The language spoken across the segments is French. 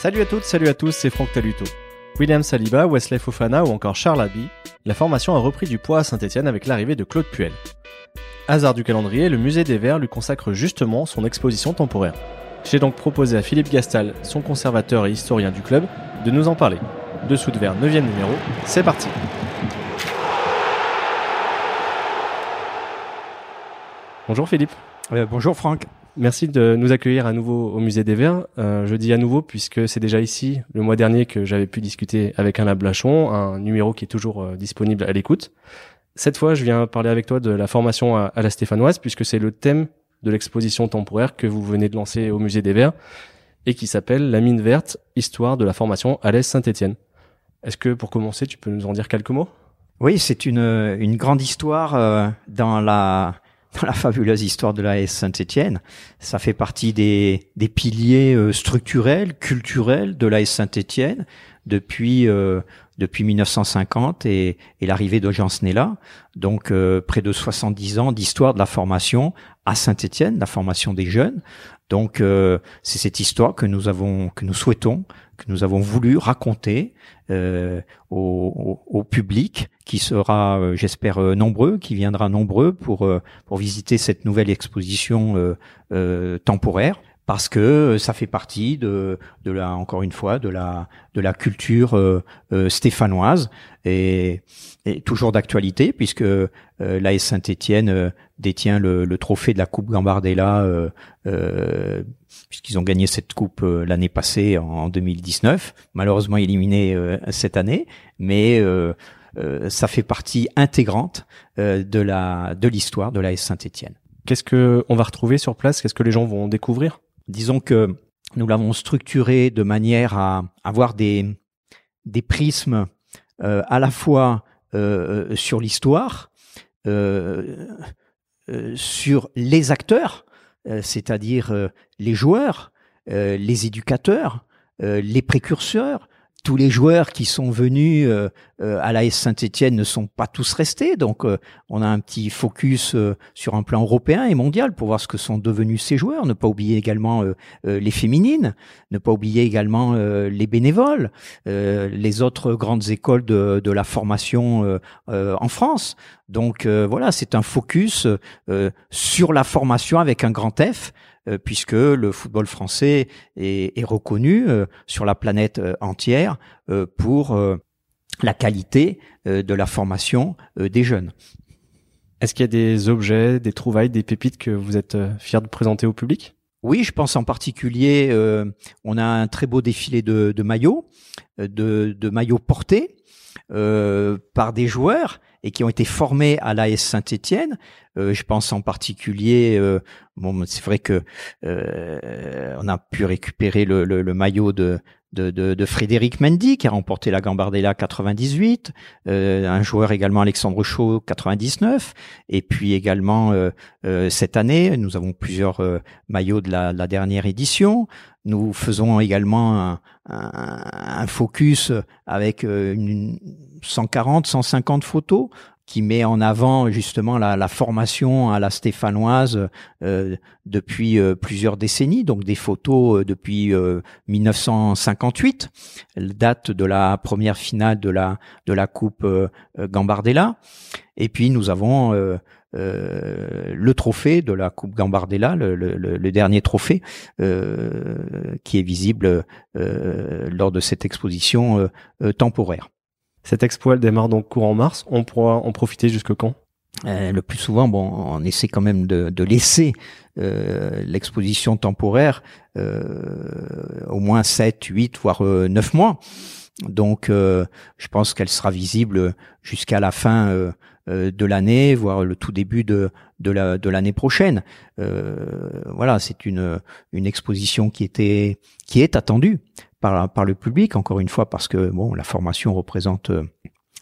Salut à toutes, salut à tous, c'est Franck Taluto. William Saliba, Wesley Fofana ou encore Charles Abbey, la formation a repris du poids à Saint-Etienne avec l'arrivée de Claude Puel. Hasard du calendrier, le musée des Verts lui consacre justement son exposition temporaire. J'ai donc proposé à Philippe Gastal, son conservateur et historien du club, de nous en parler. Dessous de Verre 9 numéro, c'est parti Bonjour Philippe. Euh, bonjour Franck. Merci de nous accueillir à nouveau au Musée des Verts. Euh, je dis à nouveau puisque c'est déjà ici, le mois dernier, que j'avais pu discuter avec Alain Blachon, un numéro qui est toujours euh, disponible à l'écoute. Cette fois, je viens parler avec toi de la formation à, la Stéphanoise, puisque c'est le thème de l'exposition temporaire que vous venez de lancer au Musée des Verts et qui s'appelle La mine verte, histoire de la formation à l'Est Saint-Étienne. Est-ce que pour commencer, tu peux nous en dire quelques mots? Oui, c'est une, une grande histoire euh, dans la dans la fabuleuse histoire de la Saint-Étienne. Ça fait partie des, des piliers euh, structurels, culturels de la Saint-Étienne depuis euh, depuis 1950 et, et l'arrivée de Jean Snella. Donc euh, près de 70 ans d'histoire de la formation à Saint-Étienne, la formation des jeunes. Donc c'est cette histoire que nous avons que nous souhaitons que nous avons voulu raconter euh, au, public qui sera, euh, j'espère, euh, nombreux, qui viendra nombreux pour euh, pour visiter cette nouvelle exposition temporaire parce que ça fait partie de, de la, encore une fois, de la, de la culture stéphanoise et, et toujours d'actualité puisque euh, l'AS Saint-Étienne détient le, le, trophée de la Coupe Gambardella euh, puisqu'ils ont gagné cette coupe euh, l'année passée en, 2019, malheureusement éliminé euh, cette année, mais euh, ça fait partie intégrante de la de l'histoire de la Saint-Étienne. Qu'est-ce que on va retrouver sur place? Qu'est-ce que les gens vont découvrir? Disons que nous l'avons structuré de manière à avoir des prismes à la fois sur l'histoire, sur les acteurs, euh, c'est-à-dire euh, les joueurs, euh, les éducateurs, les précurseurs, tous les joueurs qui sont venus euh, à l'AS Saint-Etienne ne sont pas tous restés, donc on a un petit focus sur un plan européen et mondial pour voir ce que sont devenus ces joueurs. Ne pas oublier également les féminines, ne pas oublier également les bénévoles, les autres grandes écoles de, de la formation en France. Donc voilà, c'est un focus sur la formation avec un grand F, puisque le football français est, est reconnu sur la planète entière pour la qualité de la formation des jeunes. Est-ce qu'il y a des objets, des trouvailles, des pépites que vous êtes fiers de présenter au public? Oui, je pense en particulier, euh, on a un très beau défilé de, de maillots, de, de maillots portés euh, par des joueurs et qui ont été formés à l'AS Saint-Étienne. Euh, je pense en particulier, euh, bon, c'est vrai que euh, on a pu récupérer le, le, le maillot de, de, de, de, Frédéric Mendy qui a remporté la Gambardella 98, euh, un joueur également Alexandre Chaud 99, et puis également cette année nous avons plusieurs maillots de la, la, dernière édition. Nous faisons également un, un, un focus avec une 140, 150 photos qui met en avant justement la, la formation à la stéphanoise euh, depuis euh, plusieurs décennies, donc des photos euh, depuis 1958, date de la première finale de la de la Coupe Gambardella, et puis nous avons le trophée de la Coupe Gambardella, le, le, le dernier trophée qui est visible lors de cette exposition temporaire. Cette expo, elle démarre donc courant mars. On pourra en profiter jusque quand? Euh, le plus souvent, bon, on essaie quand même de, laisser euh, l'exposition temporaire euh, au moins 7, 8, voire 9 mois. Donc, je pense qu'elle sera visible jusqu'à la fin de l'année, voire le tout début de l'année prochaine. voilà, c'est une, une exposition qui était qui est attendue par, par le public, encore une fois, parce que bon, la formation représente euh,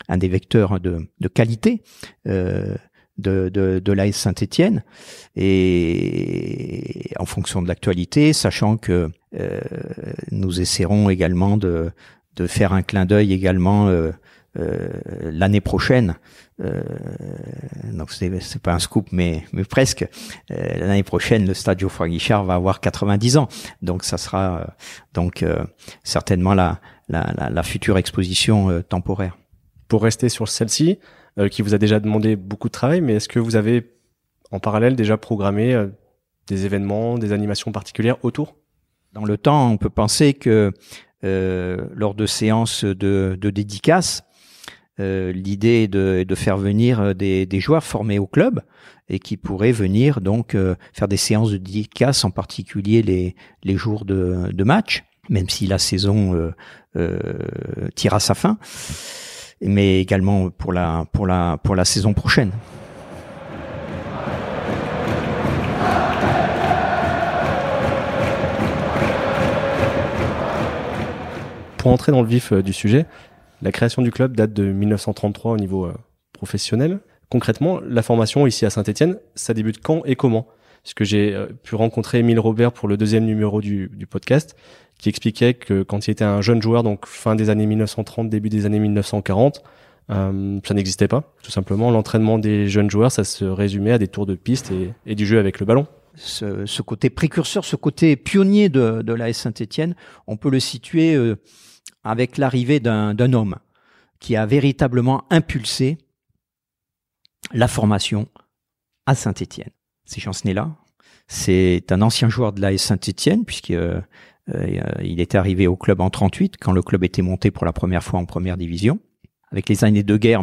un des vecteurs de, de qualité euh, de, de, de l'AS Saint-Étienne, et en fonction de l'actualité, sachant que euh, nous essaierons également de, de faire un clin d'œil également euh, l'année prochaine, donc c'est pas un scoop, mais mais presque, l'année prochaine, le Stade Geoffroy Guichard va avoir 90 ans. Donc ça sera donc certainement la, la, la, la future exposition temporaire. Pour rester sur celle-ci, qui vous a déjà demandé beaucoup de travail, mais est-ce que vous avez en parallèle déjà programmé des événements, des animations particulières autour? Dans le temps, on peut penser que euh, lors de séances de, de dédicaces, euh, l'idée est de, faire venir des, des, joueurs formés au club et qui pourraient venir donc euh, faire des séances de dédicaces, en particulier les, jours de, match, même si la saison euh, euh, tire à sa fin, mais également pour la, pour la, saison prochaine. Pour entrer dans le vif euh, du sujet, la création du club date de 1933 au niveau euh, professionnel. Concrètement, la formation ici à Saint-Etienne, ça débute quand et comment? Parce que j'ai euh, pu rencontrer Émile Robert pour le deuxième numéro du, podcast, qui expliquait que quand il était un jeune joueur, donc fin des années 1930, début des années 1940, euh, ça n'existait pas. Tout simplement, l'entraînement des jeunes joueurs, ça se résumait à des tours de piste et, du jeu avec le ballon. Ce, côté précurseur, ce côté pionnier de, de l'AS Saint-Etienne, on peut le situer avec l'arrivée d'un homme qui a véritablement impulsé la formation à Saint-Étienne. C'est Jean Snella. C'est un ancien joueur de l'AS Saint-Étienne puisqu'il euh, euh, était arrivé au club en 38 quand le club était monté pour la première fois en première division. Avec les années de guerre,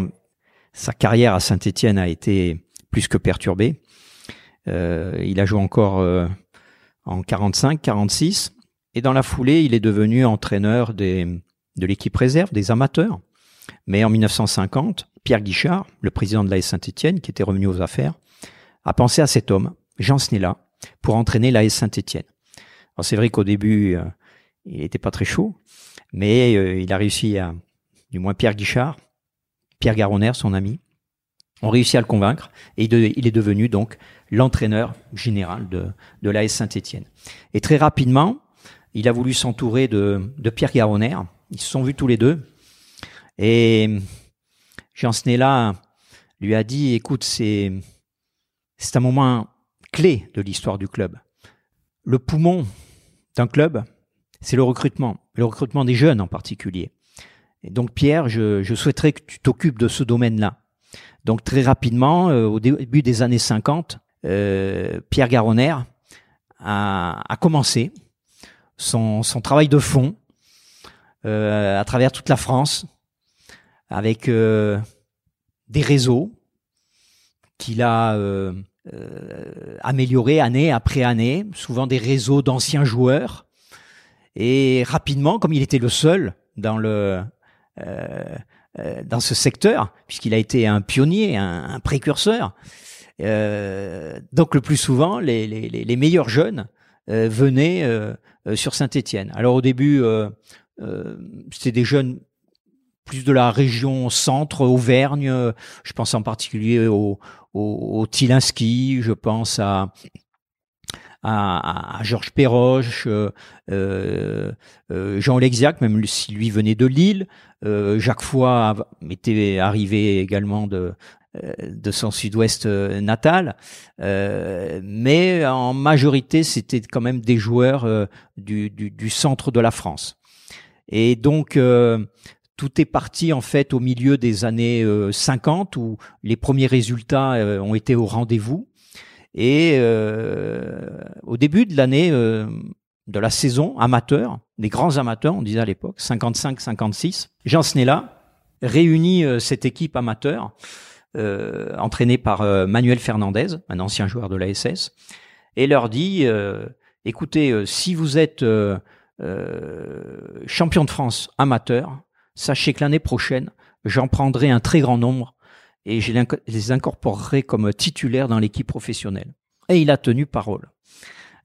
sa carrière à Saint-Étienne a été plus que perturbée. Euh, il a joué encore euh, en 45, 46 et dans la foulée, il est devenu entraîneur des, de l'équipe réserve, des amateurs. Mais en 1950, Pierre Guichard, le président de l'AS Saint-Étienne, qui était revenu aux affaires, a pensé à cet homme, Jean Snella, pour entraîner l'AS Saint-Étienne. Alors c'est vrai qu'au début, euh, il n'était pas très chaud, mais euh, il a réussi à, du moins Pierre Guichard, Pierre Garonner, son ami, ont réussi à le convaincre et il est devenu donc l'entraîneur général de, de l'AS Saint-Étienne. Et très rapidement, il a voulu s'entourer de, Pierre Garonner, ils se sont vus tous les deux. Et Jean Snella lui a dit, écoute, c'est, un moment clé de l'histoire du club. Le poumon d'un club, c'est le recrutement, le recrutement des jeunes en particulier. Et donc Pierre, je, souhaiterais que tu t'occupes de ce domaine-là. Donc très rapidement, euh, au début des années 50, euh, Pierre Garonner a commencé son, travail de fond euh, à travers toute la France, avec euh, des réseaux qu'il a euh, améliorés année après année, souvent des réseaux d'anciens joueurs. Et rapidement, comme il était le seul dans le ce secteur, puisqu'il a été un pionnier, un, précurseur, donc le plus souvent, les meilleurs jeunes venaient sur Saint-Étienne. Alors au début, euh, c'était des jeunes plus de la région centre, Auvergne. Je pense en particulier au, au, Tilinski, je pense à, Georges Perroche, euh, euh, Jean Lexiac, même si lui venait de Lille. Euh, Jacques Foy était arrivé également de, de son sud-ouest natal. mais en majorité, c'était quand même des joueurs du, centre de la France. Et donc, euh, tout est parti en fait au milieu des années 50 euh, où les premiers résultats euh, ont été au rendez-vous. Et au début de l'année de la saison amateur, des grands amateurs, on disait à l'époque, 55-56, Jean Snella réunit cette équipe amateur euh, entraînée par Manuel Fernandez, un ancien joueur de la SS, et leur dit écoutez, si vous êtes euh, champion de France amateur, sachez que l'année prochaine, j'en prendrai un très grand nombre et je les incorporerai comme titulaires dans l'équipe professionnelle. Et il a tenu parole.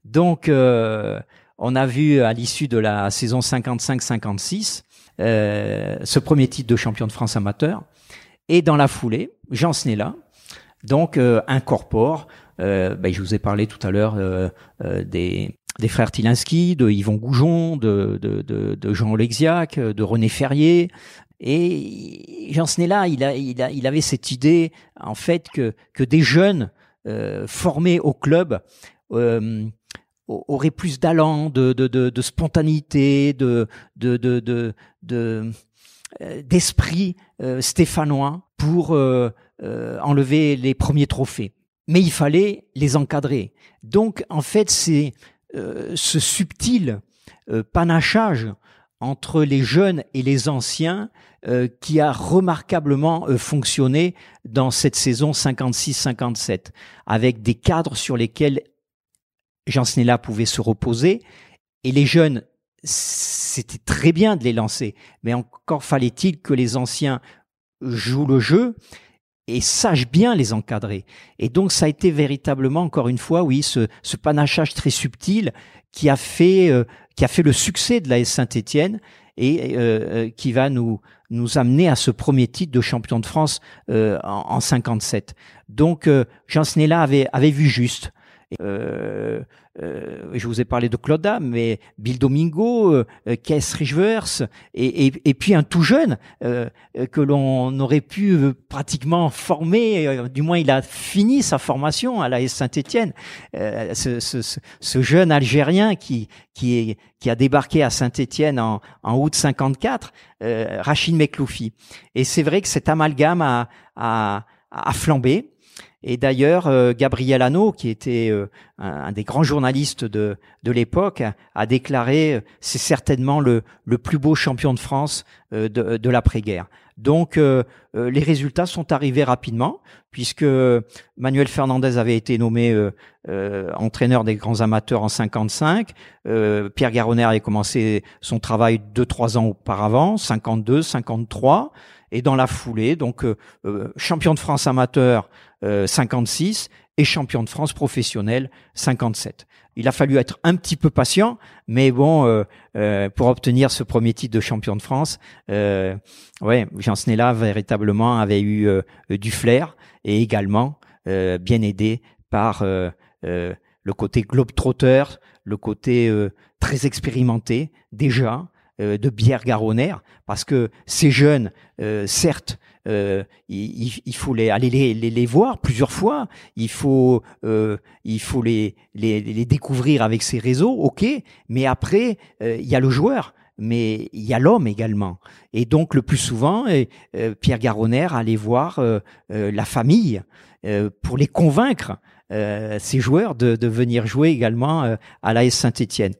Donc, euh, on a vu à l'issue de la saison 55-56 euh, ce premier titre de champion de France amateur. Et dans la foulée, Jean Snella, donc, euh, incorpore, euh, ben, je vous ai parlé tout à l'heure des, des frères Tilinski, de Yvon Goujon, de, de, Jean Lexiac, de René Ferrier, Et Jean Snella, il, a, il, a, il avait cette idée, en fait, que, que des jeunes euh, formés au club euh, auraient plus d'allant, de, de, spontanéité, de, de, de, de, euh, d'esprit euh, stéphanois pour euh, enlever les premiers trophées. Mais il fallait les encadrer. Donc, en fait, c'est ce subtil panachage entre les jeunes et les anciens euh, qui a remarquablement euh, fonctionné dans cette saison 56-57, avec des cadres sur lesquels Jean Snella pouvait se reposer, et les jeunes, c'était très bien de les lancer, mais encore fallait-il que les anciens jouent le jeu et sachent bien les encadrer. Et donc ça a été véritablement, encore une fois, oui, ce, ce panachage très subtil qui a fait euh, qui a fait le succès de la Saint-Étienne et euh, euh, qui va nous nous amener à ce premier titre de champion de France euh, en, en, 57. Donc Jean Snella avait avait vu juste. Euh, euh, je vous ai parlé de Claude mais Bill Domingo, euh, Kees Rijvers, et, et, et, puis un tout jeune euh, que l'on aurait pu euh, pratiquement former, euh, du moins il a fini sa formation à la Saint-Étienne, ce, ce, ce, jeune Algérien qui, qui, est, qui a débarqué à Saint-Étienne en, en août 54, Rachid Mekloufi. Et c'est vrai que cet amalgame a, a, a flambé. Et d'ailleurs, euh, Gabriel Hanno, qui était euh, un, des grands journalistes de, de l'époque, a, déclaré euh, c'est certainement le, le plus beau champion de France de, de l'après-guerre. Donc les résultats sont arrivés rapidement, puisque Manuel Fernandez avait été nommé entraîneur des grands amateurs en 55. Pierre Garonner avait commencé son travail deux trois ans auparavant, 52, 53. Et dans la foulée, donc champion de France amateur 56 euh, et champion de France professionnel 57. Il a fallu être un petit peu patient, mais bon, euh, euh, pour obtenir ce premier titre de champion de France, euh, ouais, Jean Snella véritablement avait eu du flair et également bien aidé par le côté globe-trotter, le côté très expérimenté déjà de Bière Garonner, parce que ces jeunes, certes, euh, il, faut les, aller les, les, les, voir plusieurs fois. Il faut, euh, il faut les, les, les, découvrir avec ces réseaux, ok. Mais après, euh, il y a le joueur, mais il y a l'homme également. Et donc le plus souvent, euh, Pierre Garonner allait voir euh, la famille pour les convaincre. Ces joueurs de, venir jouer également à l'AS Saint-Étienne.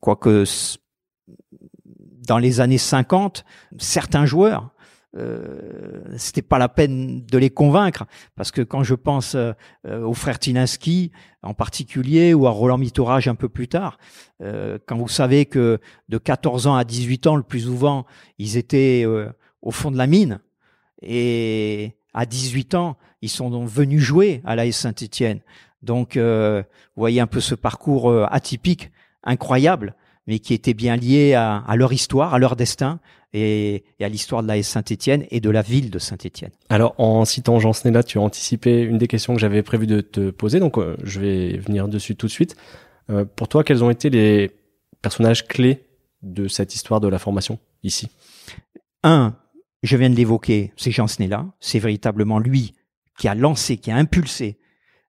quoique dans les années 50, certains joueurs, euh, c'était pas la peine de les convaincre parce que quand je pense euh, aux frères Tinaski en particulier ou à Roland Mitorage un peu plus tard, euh, quand vous savez que de 14 ans à 18 ans le plus souvent ils étaient euh, au fond de la mine et à 18 ans ils sont venus jouer à la Saint-Étienne. Donc euh, vous voyez un peu ce parcours atypique, incroyable mais qui étaient bien liés à, à leur histoire, à leur destin et, et à l'histoire de la Saint-Étienne et de la ville de Saint-Étienne. Alors, en citant Jean Snella, tu as anticipé une des questions que j'avais prévu de te poser, donc euh, je vais venir dessus tout de suite. Euh, pour toi, quels ont été les personnages clés de cette histoire de la formation ici? Un, je viens de l'évoquer, c'est Jean Snella. C'est véritablement lui qui a lancé, qui a impulsé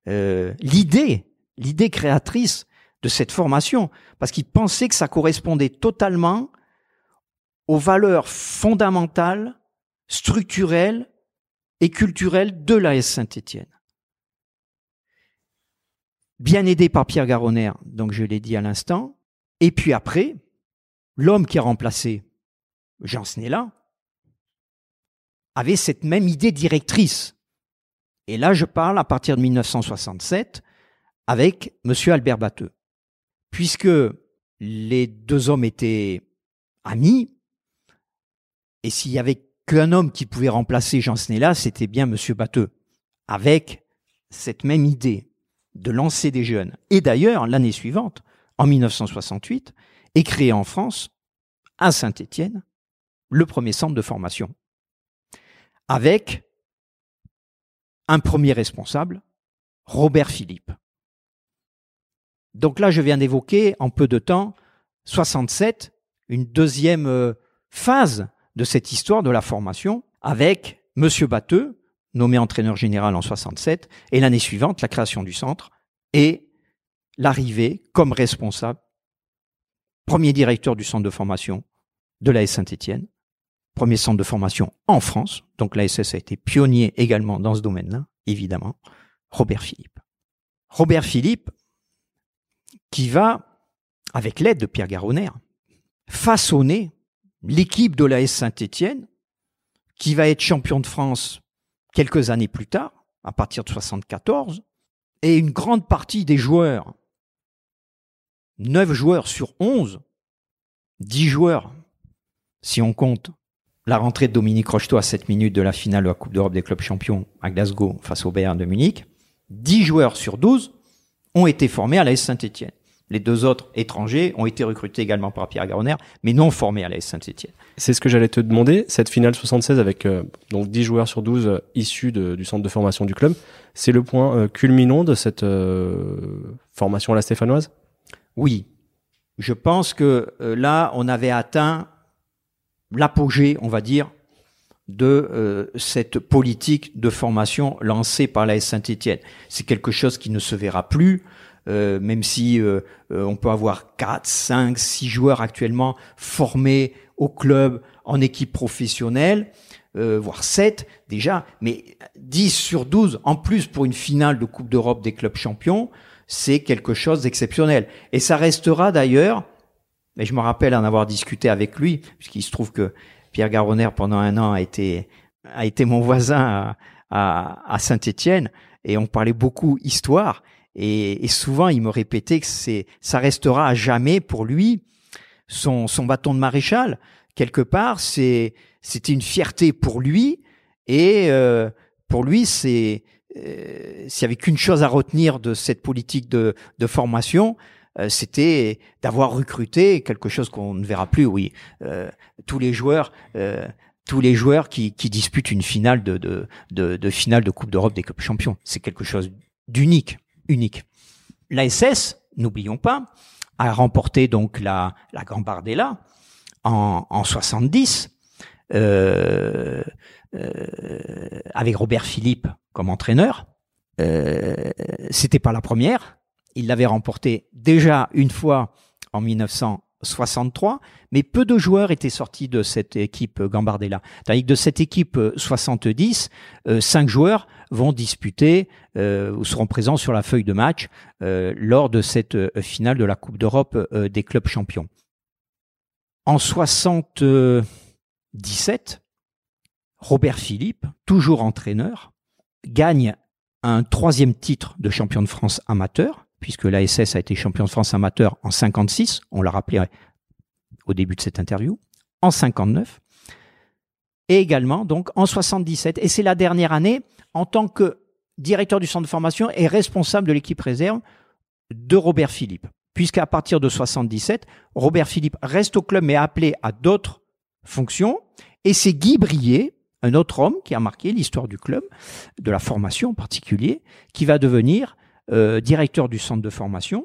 euh, l'idée, l'idée créatrice de cette formation, parce qu'il pensait que ça correspondait totalement aux valeurs fondamentales, structurelles et culturelles de l'AS Saint-Étienne. Bien aidé par Pierre Garonner, donc je l'ai dit à l'instant, et puis après, l'homme qui a remplacé Jean Snella avait cette même idée directrice. Et là, je parle à partir de 1967 avec Monsieur Albert Batteux puisque les deux hommes étaient amis, et s'il y avait qu'un homme qui pouvait remplacer Jean Snella, c'était bien Monsieur Batteux, avec cette même idée de lancer des jeunes. Et d'ailleurs, l'année suivante, en 1968, est créé en France, à Saint-Étienne, le premier centre de formation, avec un premier responsable, Robert Philippe. Donc là, je viens d'évoquer en peu de temps 67, une deuxième euh, phase de cette histoire de la formation avec Monsieur Batteux, nommé entraîneur général en 67, et l'année suivante, la création du centre et l'arrivée comme responsable, premier directeur du centre de formation de l'AS Saint-Étienne, premier centre de formation en France, donc l'ASS a été pionnier également dans ce domaine-là, évidemment, Robert Philippe. Robert Philippe, qui va, avec l'aide de Pierre Garonner, façonner l'équipe de l'AS Saint-Étienne, qui va être champion de France quelques années plus tard, à partir de 74, et une grande partie des joueurs, 9 joueurs sur 11, 10 joueurs, si on compte la rentrée de Dominique Rocheteau à 7 minutes de la finale de la Coupe d'Europe des clubs champions à Glasgow face au Bayern de Munich, 10 joueurs sur 12 ont été formés à l'AS Saint-Etienne. Les deux autres étrangers ont été recrutés également par Pierre Garonner, mais non formés à l'AS Saint-Etienne. C'est ce que j'allais te demander. Cette finale 76 avec euh, donc 10 joueurs sur 12 euh, issus du centre de formation du club, c'est le point euh, culminant de cette formation à la stéphanoise? Oui. Je pense que là, on avait atteint l'apogée, on va dire, de cette politique de formation lancée par l'AS Saint-Etienne. C'est quelque chose qui ne se verra plus. Euh, même si euh, euh, on peut avoir 4, 5, 6 joueurs actuellement formés au club en équipe professionnelle, voire 7 déjà, mais 10 sur 12 en plus pour une finale de Coupe d'Europe des clubs champions, c'est quelque chose d'exceptionnel. Et ça restera d'ailleurs, et je me rappelle en avoir discuté avec lui, puisqu'il se trouve que Pierre Garonner pendant un an a été a été mon voisin à, à, Saint-Étienne et on parlait beaucoup histoire et, souvent, il me répétait que c'est, ça restera à jamais pour lui son, son bâton de maréchal. Quelque part, c'est, c'était une fierté pour lui. Et euh, pour lui, c'est, euh, s'il y avait qu'une chose à retenir de cette politique de, de formation, euh, c'était d'avoir recruté quelque chose qu'on ne verra plus. Oui, euh, tous les joueurs. tous les joueurs qui, qui disputent une finale de, de, de, de finale de Coupe d'Europe des Clubs Champions. C'est quelque chose d'unique unique. L'ASS, n'oublions pas, a remporté donc la, la Gambardella en, en 70 euh, euh, avec Robert Philippe comme entraîneur. Euh, C'était pas la première. Il l'avait remporté déjà une fois en 1900 63, mais peu de joueurs étaient sortis de cette équipe Gambardella. Tandis que de cette équipe 70, euh, cinq joueurs vont disputer euh, ou seront présents sur la feuille de match euh, lors de cette finale de la Coupe d'Europe des clubs champions. En 77, Robert Philippe, toujours entraîneur, gagne un troisième titre de champion de France amateur puisque l'ASS a été champion de France amateur en 56, on l'a rappelé au début de cette interview, en 59, et également donc en 77. Et c'est la dernière année en tant que directeur du centre de formation et responsable de l'équipe réserve de Robert Philippe. Puisqu'à partir de 77, Robert Philippe reste au club mais appelé à d'autres fonctions. Et c'est Guy Brier, un autre homme qui a marqué l'histoire du club, de la formation en particulier, qui va devenir euh, directeur du centre de formation,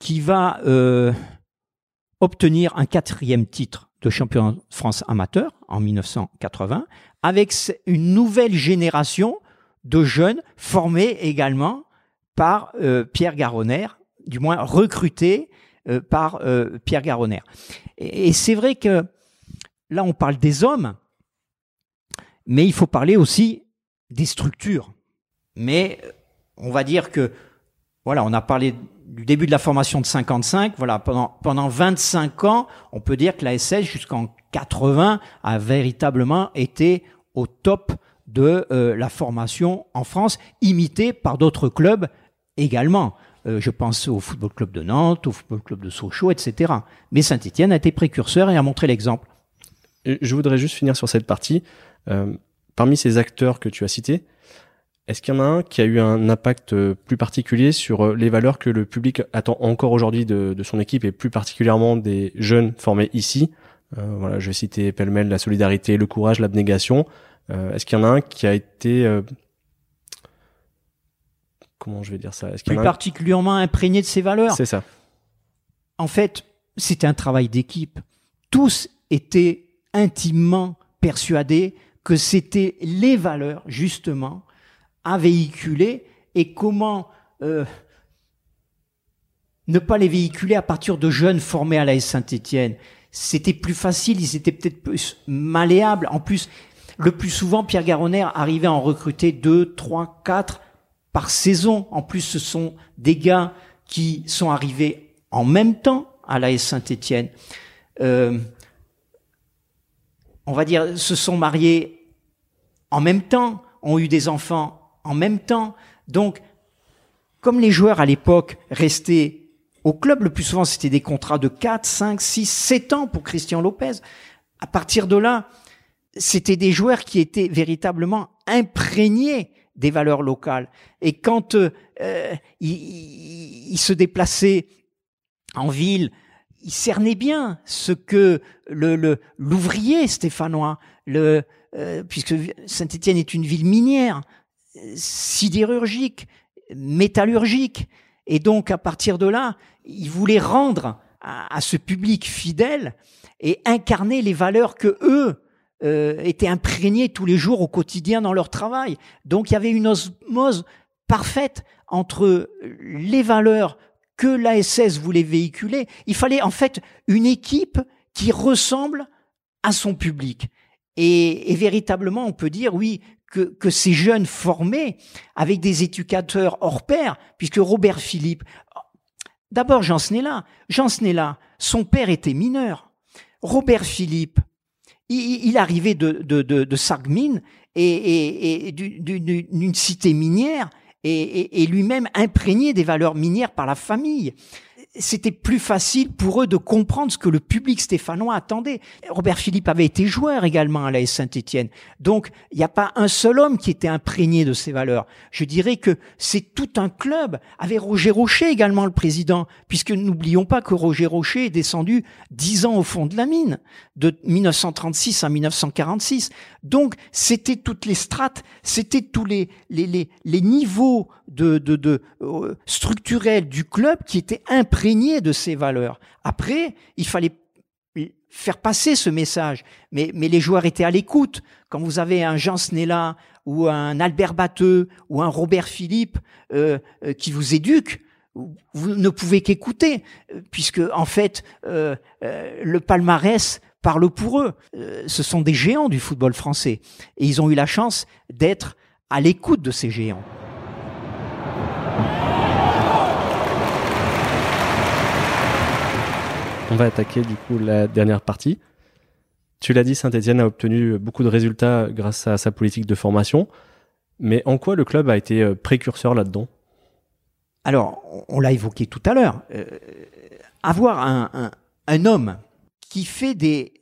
qui va euh, obtenir un quatrième titre de champion de France amateur en 1980, avec une nouvelle génération de jeunes formés également par euh, Pierre Garonner, du moins recrutés par Pierre Garonner. Et, et c'est vrai que là, on parle des hommes, mais il faut parler aussi des structures. Mais on va dire que, voilà, on a parlé du début de la formation de 55. Voilà, pendant, pendant 25 ans, on peut dire que la SS, jusqu'en 80, a véritablement été au top de euh, la formation en France, imitée par d'autres clubs également. Euh, je pense au Football Club de Nantes, au Football Club de Sochaux, etc. Mais Saint-Etienne a été précurseur et a montré l'exemple. Je voudrais juste finir sur cette partie. Euh, parmi ces acteurs que tu as cités, est-ce qu'il y en a un qui a eu un impact euh, plus particulier sur euh, les valeurs que le public attend encore aujourd'hui de, son équipe et plus particulièrement des jeunes formés ici? Euh, Voilà, je vais citer pêle-mêle la solidarité, le courage, l'abnégation. Est-ce qu'il y en a un qui a été comment je vais dire ça? Plus particulièrement imprégné de ces valeurs. C'est ça. En fait, c'était un travail d'équipe. Tous étaient intimement persuadé que c'était les valeurs, justement, à véhiculer et comment euh, ne pas les véhiculer à partir de jeunes formés à la Saint-Étienne. C'était plus facile, ils étaient peut-être plus malléables. En plus, le plus souvent, Pierre Garonner arrivait à en recruter deux, trois, quatre par saison. En plus, ce sont des gars qui sont arrivés en même temps à la Saint-Étienne. Euh, on va dire, se sont mariés en même temps, ont eu des enfants en même temps. Donc, comme les joueurs à l'époque restaient au club, le plus souvent c'était des contrats de 4, 5, 6, 7 ans pour Christian Lopez. À partir de là, c'était des joueurs qui étaient véritablement imprégnés des valeurs locales. Et quand euh, ils, se déplaçaient en ville, ils cernaient bien ce que le l'ouvrier stéphanois, le, euh, puisque Saint-Étienne est une ville minière, sidérurgique, métallurgique, et donc à partir de là, ils voulaient rendre à, ce public fidèle et incarner les valeurs que eux euh, étaient imprégnés tous les jours au quotidien dans leur travail. Donc il y avait une osmose parfaite entre les valeurs que l'ASS voulait véhiculer. Il fallait en fait une équipe qui ressemble à son public. Et véritablement, on peut dire, oui, que, que, ces jeunes formés avec des éducateurs hors pair, puisque Robert Philippe, d'abord Jean Snella, Jean Snella, son père était mineur. Robert Philippe, il, arrivait de, de, de, de Sargmine et, et, d'une cité minière et, et lui-même imprégné des valeurs minières par la famille c'était plus facile pour eux de comprendre ce que le public stéphanois attendait. Robert Philippe avait été joueur également à la Saint-Étienne. Donc, il n'y a pas un seul homme qui était imprégné de ces valeurs. Je dirais que c'est tout un club, avec Roger Rocher également le président, puisque n'oublions pas que Roger Rocher est descendu dix ans au fond de la mine, de 1936 à 1946. Donc, c'était toutes les strates, c'était tous les, les, les, les niveaux de, euh, structurels du club qui étaient imprégnés de ces valeurs. Après, il fallait faire passer ce message, mais, les joueurs étaient à l'écoute. Quand vous avez un Jean Snella ou un Albert Batteux ou un Robert Philippe euh, euh, qui vous éduquent, vous ne pouvez qu'écouter, puisque en fait, le palmarès parle pour eux. ce sont des géants du football français, et ils ont eu la chance d'être à l'écoute de ces géants. On va attaquer du coup la dernière partie. Tu l'as dit, Saint-Etienne a obtenu beaucoup de résultats grâce à sa politique de formation. Mais en quoi le club a été euh, précurseur là-dedans? Alors, on l'a évoqué tout à l'heure. Euh, avoir un, homme qui fait des,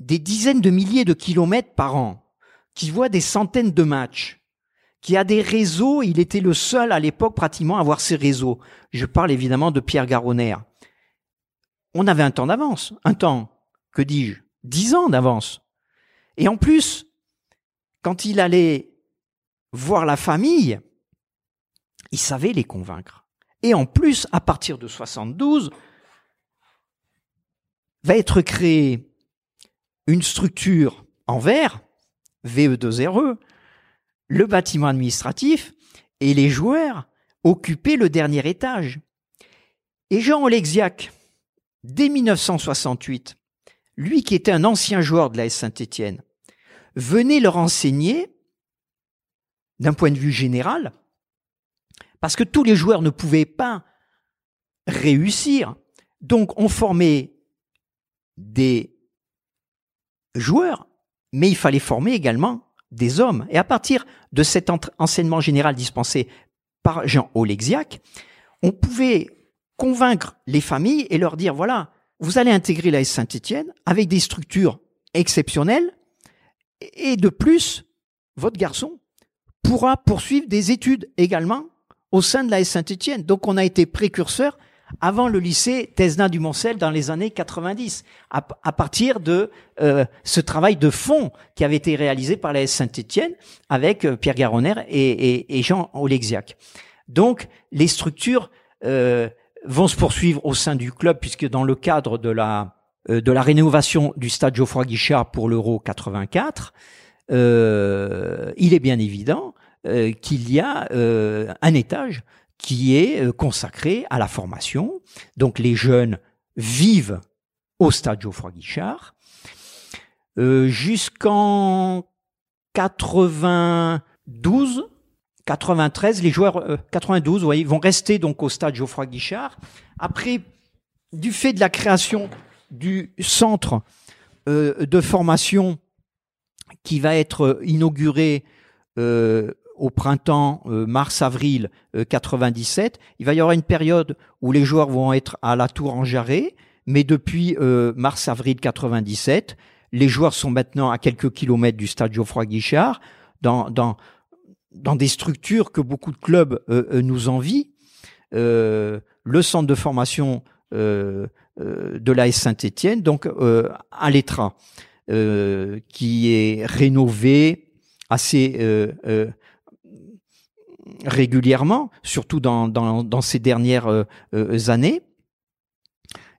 des dizaines de milliers de kilomètres par an, qui voit des centaines de matchs, qui a des réseaux, il était le seul à l'époque pratiquement à avoir ces réseaux. Je parle évidemment de Pierre Garonner on avait un temps d'avance. Un temps, que dis-je, dix ans d'avance. Et en plus, quand il allait voir la famille, il savait les convaincre. Et en plus, à partir de 72, va être créée une structure en verre, VE2RE, le bâtiment administratif et les joueurs occupaient le dernier étage. Et Jean Olexiac, dès 1968, lui qui était un ancien joueur de la Saint-Étienne, venait leur enseigner, d'un point de vue général, parce que tous les joueurs ne pouvaient pas réussir. Donc on formait des joueurs, mais il fallait former également des hommes. Et à partir de cet enseignement général dispensé par Jean Olexiac, on pouvait convaincre les familles et leur dire, voilà, vous allez intégrer la Saint-Étienne avec des structures exceptionnelles et de plus, votre garçon pourra poursuivre des études également au sein de la Saint-Étienne. Donc on a été précurseur avant le lycée Tesna du Moncel dans les années 90, à, partir de euh, ce travail de fond qui avait été réalisé par la Saint-Étienne avec euh, Pierre Garonner et, Jean Olexiac. Donc les structures euh, vont se poursuivre au sein du club, puisque dans le cadre de la de la rénovation du stade Geoffroy Guichard pour l'Euro 84, il est bien évident qu'il y a un étage qui est consacré à la formation. Donc les jeunes vivent au stade Geoffroy Guichard. Jusqu'en 92, 93, les joueurs 92, vous voyez, vont rester donc au stade Geoffroy Guichard. Après, du fait de la création du centre euh, de formation qui va être inauguré euh, au printemps euh, mars-avril 97, il va y avoir une période où les joueurs vont être à la tour en jarret, mais depuis mars-avril 97, les joueurs sont maintenant à quelques kilomètres du stade Geoffroy Guichard, dans, dans, dans des structures que beaucoup de clubs nous envient. le centre de formation euh, euh, de l'AS Saint-Étienne, donc euh, à l'Etra, qui est rénové assez régulièrement, surtout dans, dans, ces dernières années.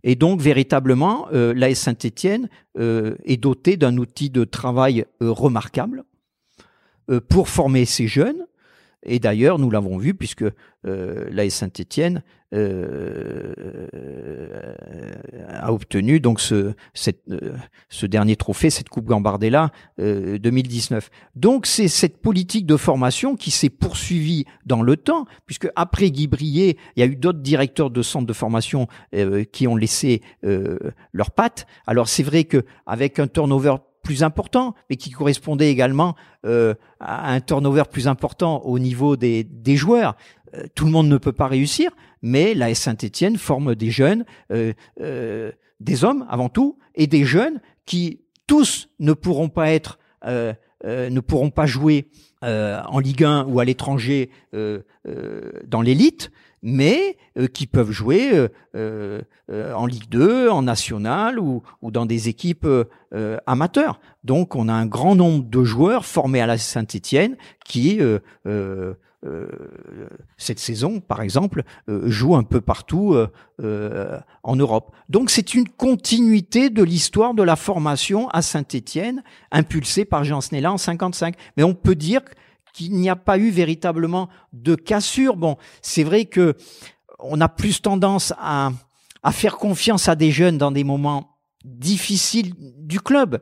Et donc, véritablement, euh, l'AS Saint-Étienne est doté d'un outil de travail remarquable pour former ces jeunes. Et d'ailleurs, nous l'avons vu, puisque euh, l'AS Saint-Étienne euh, a obtenu donc ce, cette, euh, ce dernier trophée, cette Coupe Gambardella 2019. Euh, donc c'est cette politique de formation qui s'est poursuivie dans le temps, puisque après Guy Brier, il y a eu d'autres directeurs de centres de formation qui ont laissé leurs pattes. Alors c'est vrai que avec un turnover plus important, mais qui correspondait également à un turnover plus important au niveau des, joueurs. Euh, tout le monde ne peut pas réussir, mais la Saint-Étienne forme des jeunes, euh, euh, des hommes avant tout, et des jeunes qui tous ne pourront pas être, ne pourront pas jouer en Ligue 1 ou à l'étranger dans l'élite, mais qui peuvent jouer en Ligue 2, en National ou, ou dans des équipes amateurs. Donc on a un grand nombre de joueurs formés à la Saint-Étienne qui euh, cette saison, par exemple, euh, joue un peu partout euh, en Europe. Donc c'est une continuité de l'histoire de la formation à Saint-Étienne, impulsée par Jean Snella en 55. Mais on peut dire qu'il n'y a pas eu véritablement de cassure. Bon, c'est vrai que on a plus tendance à, faire confiance à des jeunes dans des moments difficiles du club.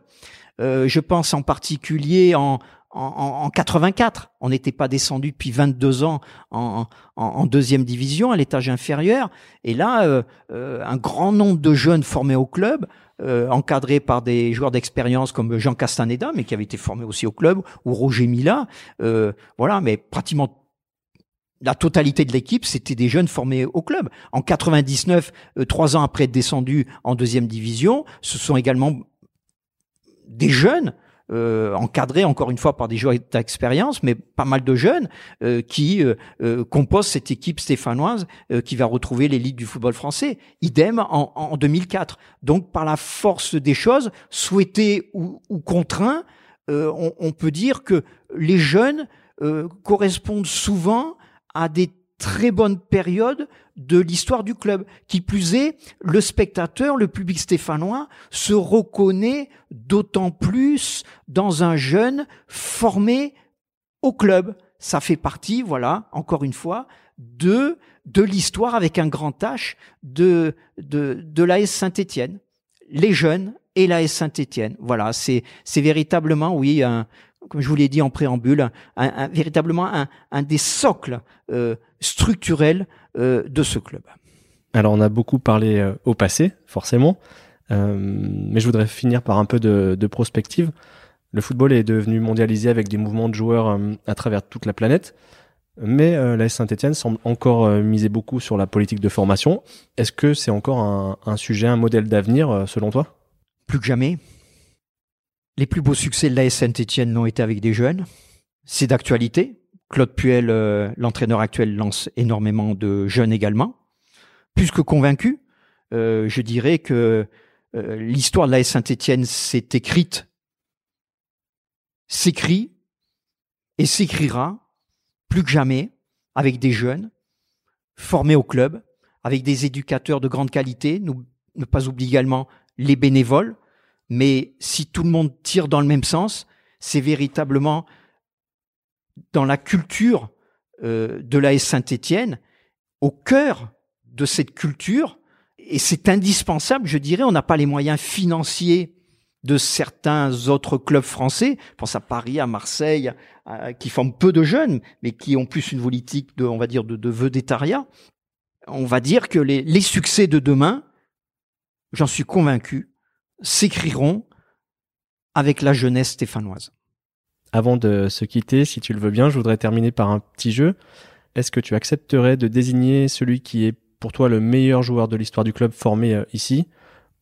je pense en particulier en, en, 84. On n'était pas descendu depuis 22 ans en, deuxième division, à l'étage inférieur. Et là, euh, euh, un grand nombre de jeunes formés au club, euh, encadrés par des joueurs d'expérience comme Jean Castaneda, mais qui avait été formé aussi au club, ou Roger Mila. voilà, mais pratiquement la totalité de l'équipe, c'était des jeunes formés au club. En 99, trois ans après être descendu en deuxième division, ce sont également des jeunes euh, encadré encore une fois par des joueurs d'expérience, mais pas mal de jeunes euh, qui euh, euh, composent cette équipe stéphanoise qui va retrouver l'élite du football français. Idem en, en, 2004. Donc par la force des choses, souhaité ou, ou contraint, on, on, peut dire que les jeunes correspondent souvent à des très bonne période de l'histoire du club. Qui plus est, le spectateur, le public stéphanois, se reconnaît d'autant plus dans un jeune formé au club. Ça fait partie, voilà, encore une fois, de de l'histoire avec un grand H de de de l'AS Saint-Étienne. Les jeunes et l'AS Saint-Étienne. Voilà, c'est c'est véritablement oui un comme je vous l'ai dit en préambule, un, véritablement un, des socles euh, structurels de ce club. Alors on a beaucoup parlé euh, au passé, forcément, mais je voudrais finir par un peu de, prospective. Le football est devenu mondialisé avec des mouvements de joueurs à travers toute la planète, mais la Saint-Etienne semble encore miser beaucoup sur la politique de formation. Est-ce que c'est encore un, un sujet, un modèle d'avenir selon toi? Plus que jamais. Les plus beaux succès de l'AS Saint-Etienne l'ont été avec des jeunes. C'est d'actualité. Claude Puel, euh, l'entraîneur actuel, lance énormément de jeunes également. Plus que convaincu, euh, je dirais que euh, l'histoire de l'AS Saint-Etienne s'est écrite, s'écrit et s'écrira plus que jamais avec des jeunes formés au club, avec des éducateurs de grande qualité. Ne pas oublier également les bénévoles, mais si tout le monde tire dans le même sens, c'est véritablement dans la culture euh, de l'AS Saint-Étienne, au cœur de cette culture, et c'est indispensable, je dirais, on n'a pas les moyens financiers de certains autres clubs français, je pense à Paris, à Marseille, qui forment peu de jeunes, mais qui ont plus une politique de, on va dire, de, de vedettariat. On va dire que les, les succès de demain, j'en suis convaincu, s'écriront avec la jeunesse stéphanoise. Avant de se quitter, si tu le veux bien, je voudrais terminer par un petit jeu. Est-ce que tu accepterais de désigner celui qui est pour toi le meilleur joueur de l'histoire du club formé euh, ici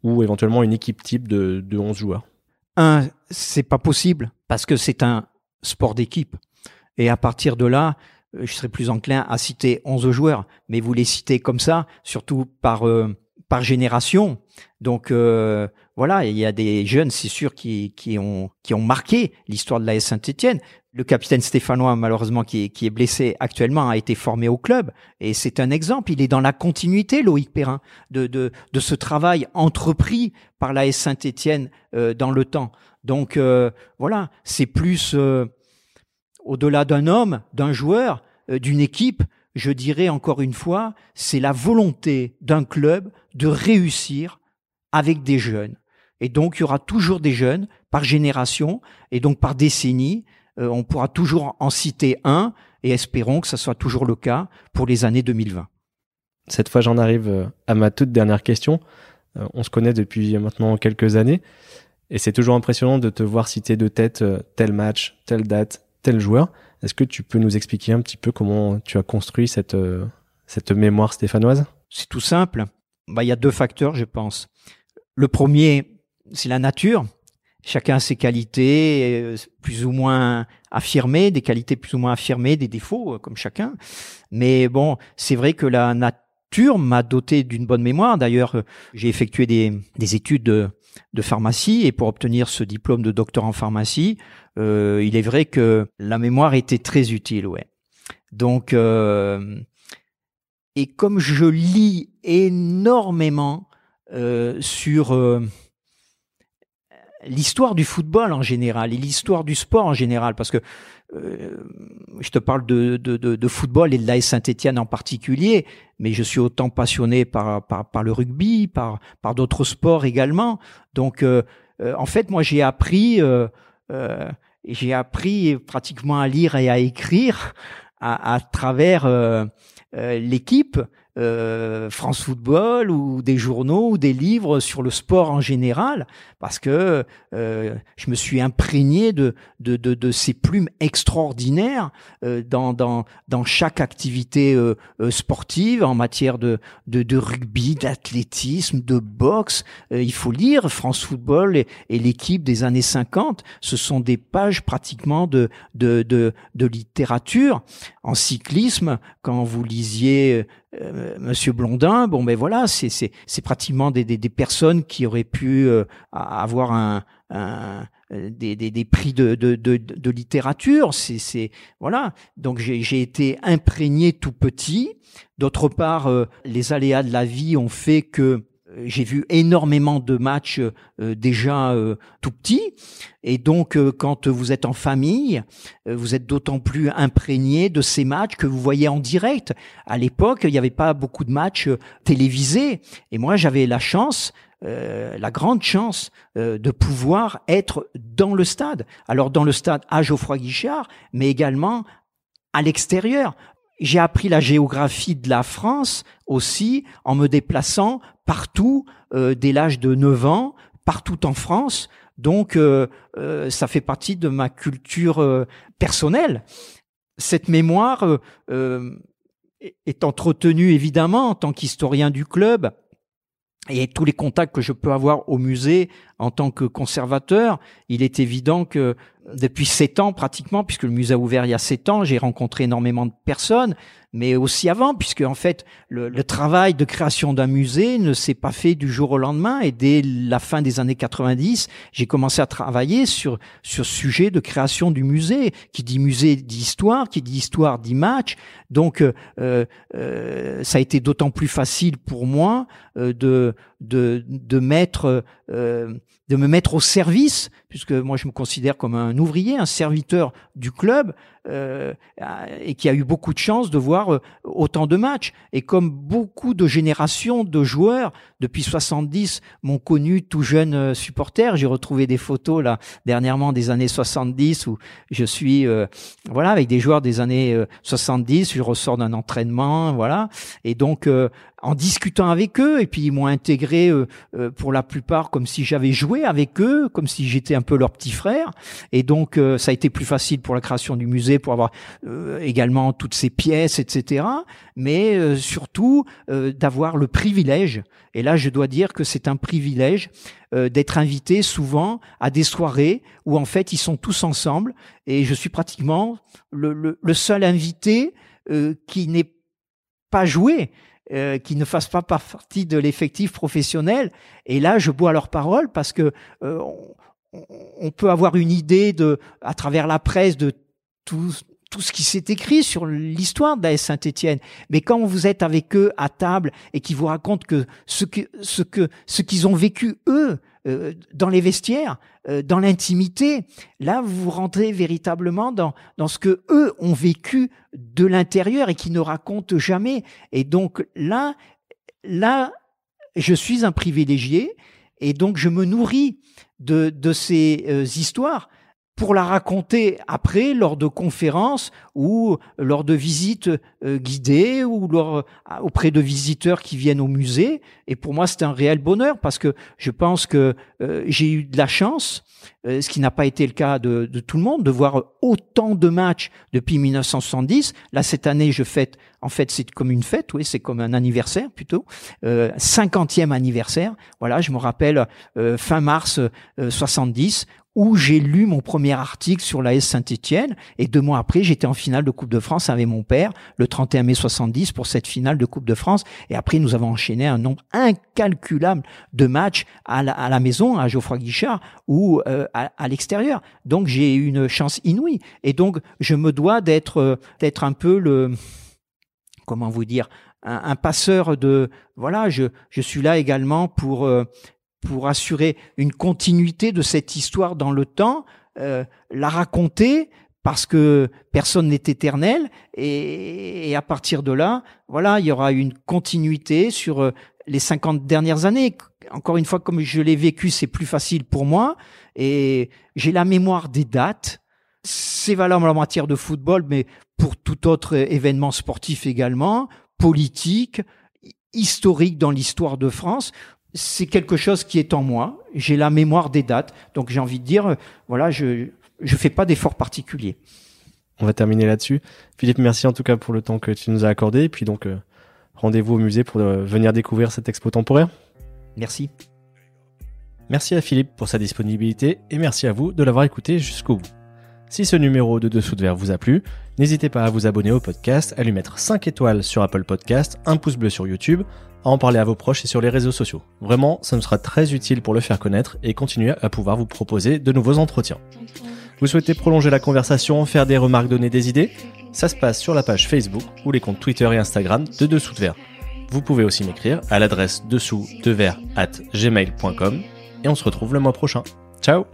ou éventuellement une équipe type de, de 11 joueurs? Un, c'est pas possible parce que c'est un sport d'équipe. Et à partir de là, euh, je serais plus enclin à citer 11 joueurs, mais vous les citez comme ça, surtout par euh, par génération. Donc voilà, il y a des jeunes, c'est sûr, qui, ont, qui ont marqué l'histoire de la Saint-Etienne. Le capitaine stéphanois, malheureusement, qui est, blessé actuellement, a été formé au club. Et c'est un exemple. Il est dans la continuité, Loïc Perrin, de, de, ce travail entrepris par la Saint-Etienne euh, dans le temps. Donc euh, voilà, c'est plus euh, au-delà d'un homme, d'un joueur, d'une équipe, je dirais encore une fois, c'est la volonté d'un club de réussir avec des jeunes. Et donc, il y aura toujours des jeunes par génération et donc par décennie. Euh, on pourra toujours en citer un et espérons que ce soit toujours le cas pour les années 2020. Cette fois, j'en arrive euh, à ma toute dernière question. Euh, on se connaît depuis maintenant quelques années et c'est toujours impressionnant de te voir citer de tête tel match, telle date, tel joueur. Est-ce que tu peux nous expliquer un petit peu comment tu as construit cette, cette mémoire stéphanoise? C'est tout simple. Bah, il y a deux facteurs, je pense. Le premier, c'est la nature. Chacun a ses qualités euh, plus ou moins affirmées, des qualités plus ou moins affirmées, des défauts euh, comme chacun. Mais bon, c'est vrai que la nature m'a doté d'une bonne mémoire. D'ailleurs, euh, j'ai effectué des, des études de, de, pharmacie et pour obtenir ce diplôme de docteur en pharmacie, euh, il est vrai que la mémoire était très utile, ouais. Donc, euh, et comme je lis énormément euh, sur euh, l'histoire du football en général et l'histoire du sport en général, parce que euh, je te parle de, de, football et de l'AS Saint-Etienne en particulier, mais je suis autant passionné par, par, par le rugby, par, par d'autres sports également. Donc, euh, euh, en fait, moi, j'ai appris, j'ai appris pratiquement à lire et à écrire à travers l'équipe euh, France Football ou des journaux ou des livres sur le sport en général, parce que euh, je me suis imprégné de, de, de, de ces plumes extraordinaires euh, dans, dans, dans chaque activité euh, euh, sportive en matière de, de, de rugby, d'athlétisme, de boxe. Euh, il faut lire France Football et, et l'équipe des années 50. Ce sont des pages pratiquement de, de, de, de littérature. En cyclisme, quand vous lisiez euh, Monsieur Blondin, bon ben voilà, c'est pratiquement des, des, des personnes qui auraient pu euh, avoir un, un des, des, des, prix de, de, de, de littérature. C'est, voilà. Donc j'ai, j'ai été imprégné tout petit. D'autre part, euh, les aléas de la vie ont fait que j'ai vu énormément de matchs euh, déjà euh, tout petits. Et donc, euh, quand vous êtes en famille, vous êtes d'autant plus imprégné de ces matchs que vous voyez en direct. À l'époque, il n'y avait pas beaucoup de matchs télévisés. Et moi, j'avais la chance la grande chance de pouvoir être dans le stade. Alors dans le stade à Geoffroy Guichard, mais également à l'extérieur. J'ai appris la géographie de la France aussi en me déplaçant partout euh, dès l'âge de 9 ans, partout en France. Donc, euh, euh, ça fait partie de ma culture euh, personnelle. Cette mémoire euh, est entretenue évidemment en tant qu'historien du club et tous les contacts que je peux avoir au musée en tant que conservateur, il est évident que depuis sept ans pratiquement, puisque le musée a ouvert il y a sept ans, j'ai rencontré énormément de personnes, mais aussi avant, puisque en fait le, le travail de création d'un musée ne s'est pas fait du jour au lendemain. Et dès la fin des années 90, j'ai commencé à travailler sur sur ce sujet de création du musée. Qui dit musée d'histoire, qui dit histoire dit match. Donc euh, euh, ça a été d'autant plus facile pour moi euh, de de de mettre euh, de me mettre au service, puisque moi je me considère comme un ouvrier, un serviteur du club, euh, et qui a eu beaucoup de chance de voir euh, autant de matchs. Et comme beaucoup de générations de joueurs depuis 70 m'ont connu tout jeune euh, supporter, j'ai retrouvé des photos là dernièrement des années 70 où je suis euh, voilà avec des joueurs des années 70, je ressors d'un entraînement, voilà. Et donc en discutant avec eux et puis ils m'ont intégré euh, euh, pour la plupart comme si j'avais joué avec eux, comme si j'étais un peu leur petit frère. Et donc euh, ça a été plus facile pour la création du musée, pour avoir également toutes ces pièces, etc. Mais surtout d'avoir le privilège. Et là, je dois dire que c'est un privilège d'être invité souvent à des soirées où en fait ils sont tous ensemble et je suis pratiquement le, seul invité qui n'est pas joué euh, qui ne fassent pas partie de l'effectif professionnel. Et là, je bois leur parole parce que euh, on, peut avoir une idée de, à travers la presse, de tout, tout ce qui s'est écrit sur l'histoire d'AS Saint-Étienne. Mais quand vous êtes avec eux à table et qu'ils vous racontent que ce que ce que ce qu'ils ont vécu eux euh, dans les vestiaires, euh, dans l'intimité. Là, vous rentrez véritablement dans, dans ce que eux ont vécu de l'intérieur et qui ne racontent jamais. Et donc là, là, je suis un privilégié et donc je me nourris de, de ces euh, histoires pour la raconter après lors de conférences ou lors de visites euh, guidées ou lors, euh, auprès de visiteurs qui viennent au musée. Et pour moi, c'est un réel bonheur parce que je pense que euh, j'ai eu de la chance, ce qui n'a pas été le cas de, de, tout le monde, de voir autant de matchs depuis 1970. Là, cette année, je fête, en fait, c'est comme une fête, oui, c'est comme un anniversaire plutôt, euh, 50e anniversaire. Voilà, je me rappelle fin mars 70 où j'ai lu mon premier article sur l'AS Saint-Etienne et deux mois après j'étais en finale de Coupe de France avec mon père le 31 mai 70 pour cette finale de Coupe de France. Et après nous avons enchaîné un nombre incalculable de matchs à la, maison à Geoffroy Guichard ou euh, à, l'extérieur. Donc j'ai eu une chance inouïe. Et donc je me dois d'être euh, d'être un peu le comment vous dire un, passeur de voilà je je suis là également pour euh, pour assurer une continuité de cette histoire dans le temps, euh, la raconter parce que personne n'est éternel et, à partir de là, voilà, il y aura une continuité sur euh, les 50 dernières années. Encore une fois, comme je l'ai vécu, c'est plus facile pour moi et j'ai la mémoire des dates. C'est valable en matière de football, mais pour tout autre événement sportif également, politique, historique dans l'histoire de France c'est quelque chose qui est en moi. J'ai la mémoire des dates, donc j'ai envie de dire, euh, voilà, je je fais pas d'efforts particuliers. On va terminer là-dessus. Philippe, merci en tout cas pour le temps que tu nous as accordé. Et puis donc, euh, rendez-vous au musée pour euh, venir découvrir cette expo temporaire. Merci. Merci à Philippe pour sa disponibilité et merci à vous de l'avoir écouté jusqu'au bout. Si ce numéro de Dessous de Verre vous a plu, n'hésitez pas à vous abonner au podcast, à lui mettre 5 étoiles sur Apple Podcast, un pouce bleu sur YouTube, à en parler à vos proches et sur les réseaux sociaux. Vraiment, ça nous sera très utile pour le faire connaître et continuer à pouvoir vous proposer de nouveaux entretiens. Vous souhaitez prolonger la conversation, faire des remarques, donner des idées Ça se passe sur la page Facebook ou les comptes Twitter et Instagram de Dessous de Verre. Vous pouvez aussi m'écrire à l'adresse dessous de at gmail.com et on se retrouve le mois prochain. Ciao